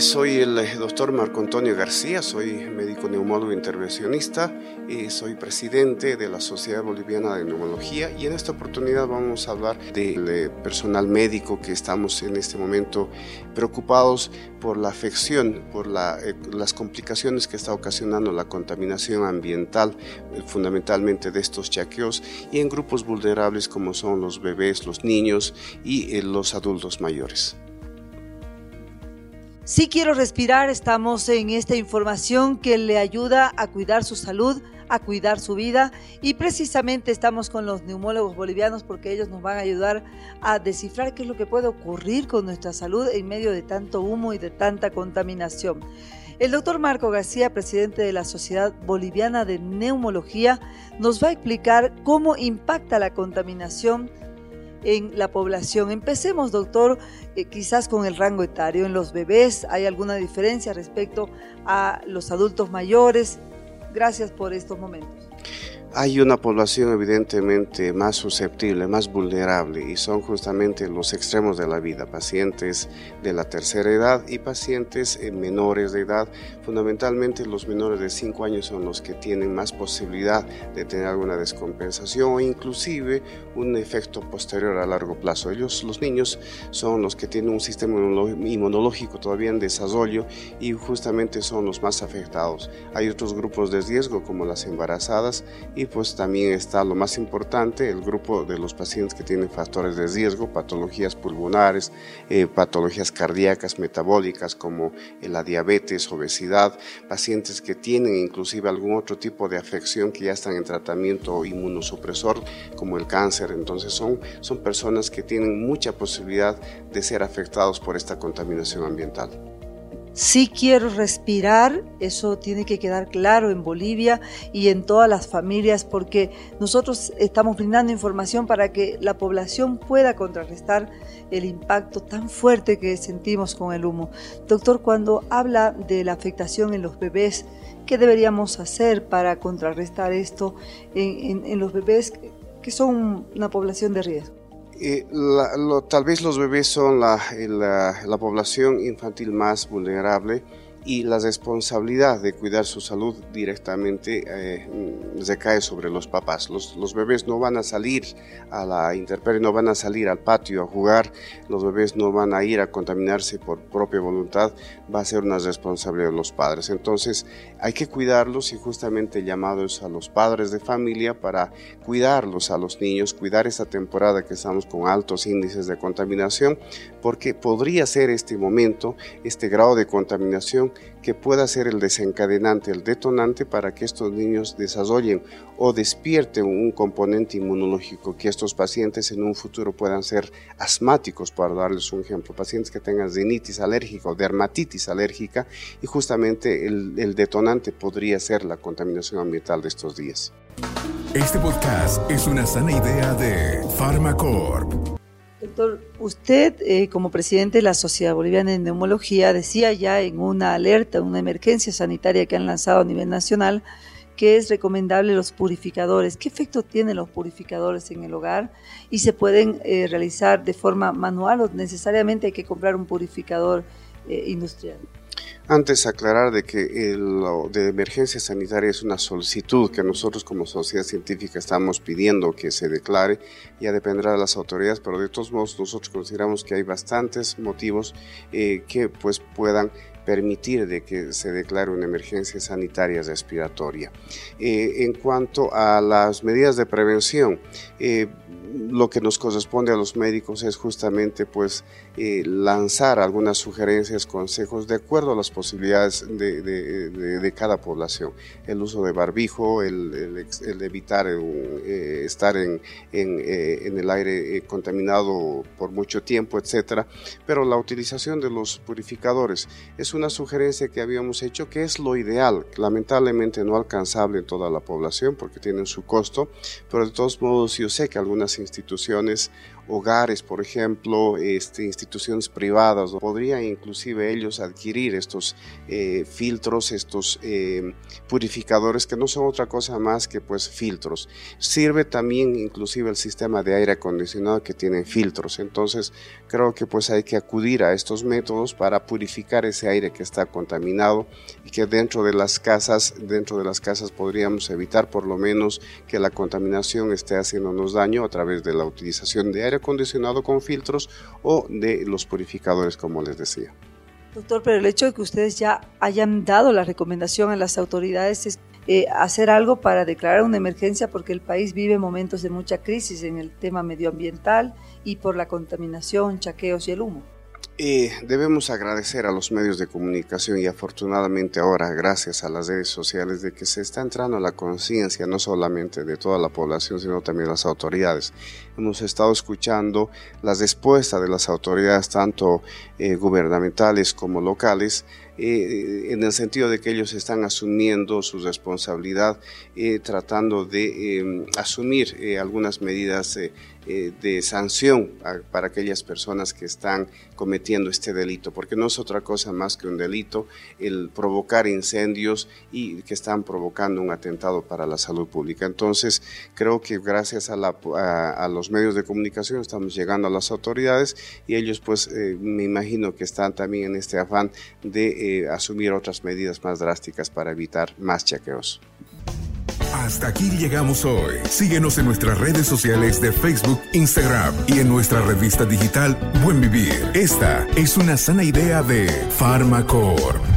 Soy el eh, doctor Marco Antonio García, soy médico neumólogo intervencionista y soy presidente de la Sociedad Boliviana de Neumología y en esta oportunidad vamos a hablar del eh, personal médico que estamos en este momento preocupados por la afección, por eh, las complicaciones que está ocasionando la contaminación ambiental, fundamentalmente de estos chaqueos y en grupos vulnerables como son los bebés, los niños y los adultos mayores. Si quiero respirar, estamos en esta información que le ayuda a cuidar su salud, a cuidar su vida y precisamente estamos con los neumólogos bolivianos porque ellos nos van a ayudar a descifrar qué es lo que puede ocurrir con nuestra salud en medio de tanto humo y de tanta contaminación. El doctor Marco García, presidente de la Sociedad Boliviana de Neumología, nos va a explicar cómo impacta la contaminación en la población. Empecemos, doctor, eh, quizás con el rango etario. En los bebés hay alguna diferencia respecto a los adultos mayores. Gracias por estos momentos hay una población evidentemente más susceptible, más vulnerable y son justamente los extremos de la vida, pacientes de la tercera edad y pacientes eh, menores de edad. Fundamentalmente los menores de 5 años son los que tienen más posibilidad de tener alguna descompensación o inclusive un efecto posterior a largo plazo. Ellos, los niños, son los que tienen un sistema inmunológico todavía en desarrollo y justamente son los más afectados. Hay otros grupos de riesgo como las embarazadas y pues también está lo más importante, el grupo de los pacientes que tienen factores de riesgo, patologías pulmonares, eh, patologías cardíacas, metabólicas como eh, la diabetes, obesidad, pacientes que tienen inclusive algún otro tipo de afección que ya están en tratamiento inmunosupresor como el cáncer. Entonces son, son personas que tienen mucha posibilidad de ser afectados por esta contaminación ambiental. Si quiero respirar, eso tiene que quedar claro en Bolivia y en todas las familias porque nosotros estamos brindando información para que la población pueda contrarrestar el impacto tan fuerte que sentimos con el humo. Doctor, cuando habla de la afectación en los bebés, ¿qué deberíamos hacer para contrarrestar esto en, los bebés que son una población de riesgo? Eh, tal vez los bebés son la, la población infantil más vulnerable y la responsabilidad de cuidar su salud directamente eh, recae sobre los papás. Los, bebés no van a salir a la intemperie, no van a salir al patio a jugar, los bebés no van a ir a contaminarse por propia voluntad, va a ser una responsabilidad de los padres. Entonces hay que cuidarlos y justamente llamados a los padres de familia para cuidarlos a los niños, cuidar esta temporada que estamos con altos índices de contaminación, porque podría ser este momento, este grado de contaminación, que pueda ser el desencadenante, el detonante para que estos niños desarrollen o despierten un componente inmunológico, que estos pacientes en un futuro puedan ser asmáticos, para darles un ejemplo, pacientes que tengan rinitis alérgica o dermatitis alérgica y justamente el, el detonante podría ser la contaminación ambiental de estos días. Este podcast es una sana idea de Pharmacorp. Doctor, usted eh, como presidente de la Sociedad Boliviana de Neumología decía ya en una alerta, una emergencia sanitaria que han lanzado a nivel nacional, que es recomendable los purificadores. ¿Qué efecto tienen los purificadores en el hogar? ¿Y se pueden eh, realizar de forma manual o necesariamente hay que comprar un purificador eh, industrial? Antes aclarar de que lo de emergencia sanitaria es una solicitud que nosotros como sociedad científica estamos pidiendo que se declare, ya dependerá de las autoridades, pero de todos modos nosotros consideramos que hay bastantes motivos eh, que pues puedan permitir de que se declare una emergencia sanitaria respiratoria. Eh, en cuanto a las medidas de prevención, eh, lo que nos corresponde a los médicos es justamente pues eh, lanzar algunas sugerencias, consejos de acuerdo a las posibilidades de, cada población. El uso de barbijo, el, evitar estar en, en, el aire contaminado por mucho tiempo, etcétera. Pero la utilización de los purificadores es una sugerencia que habíamos hecho que es lo ideal, lamentablemente no alcanzable en toda la población porque tienen su costo, pero de todos modos yo sé que algunas instituciones hogares, por ejemplo, este, instituciones privadas, podrían inclusive ellos adquirir estos eh, filtros, estos eh, purificadores que no son otra cosa más que pues filtros. Sirve también inclusive el sistema de aire acondicionado que tiene filtros. Entonces creo que pues hay que acudir a estos métodos para purificar ese aire que está contaminado y que dentro de las casas, dentro de las casas podríamos evitar por lo menos que la contaminación esté haciéndonos daño a través de la utilización de aire acondicionado con filtros o de los purificadores como les decía. Doctor, pero el hecho de que ustedes ya hayan dado la recomendación a las autoridades es eh, hacer algo para declarar una emergencia porque el país vive momentos de mucha crisis en el tema medioambiental y por la contaminación, chaqueos y el humo. Eh, debemos agradecer a los medios de comunicación y afortunadamente ahora, gracias a las redes sociales, de que se está entrando la conciencia no solamente de toda la población, sino también de las autoridades. Hemos estado escuchando las respuestas de las autoridades, tanto eh, gubernamentales como locales, eh, en el sentido de que ellos están asumiendo su responsabilidad, tratando de asumir algunas medidas eh, de sanción para aquellas personas que están cometiendo este delito, porque no es otra cosa más que un delito el provocar incendios y que están provocando un atentado para la salud pública. Entonces, creo que gracias a, a, los medios de comunicación estamos llegando a las autoridades y ellos pues eh, me imagino que están también en este afán de asumir otras medidas más drásticas para evitar más chequeos. Hasta aquí llegamos hoy. Síguenos en nuestras redes sociales de Facebook, Instagram y en nuestra revista digital Buen Vivir. Esta es una sana idea de Farmacor.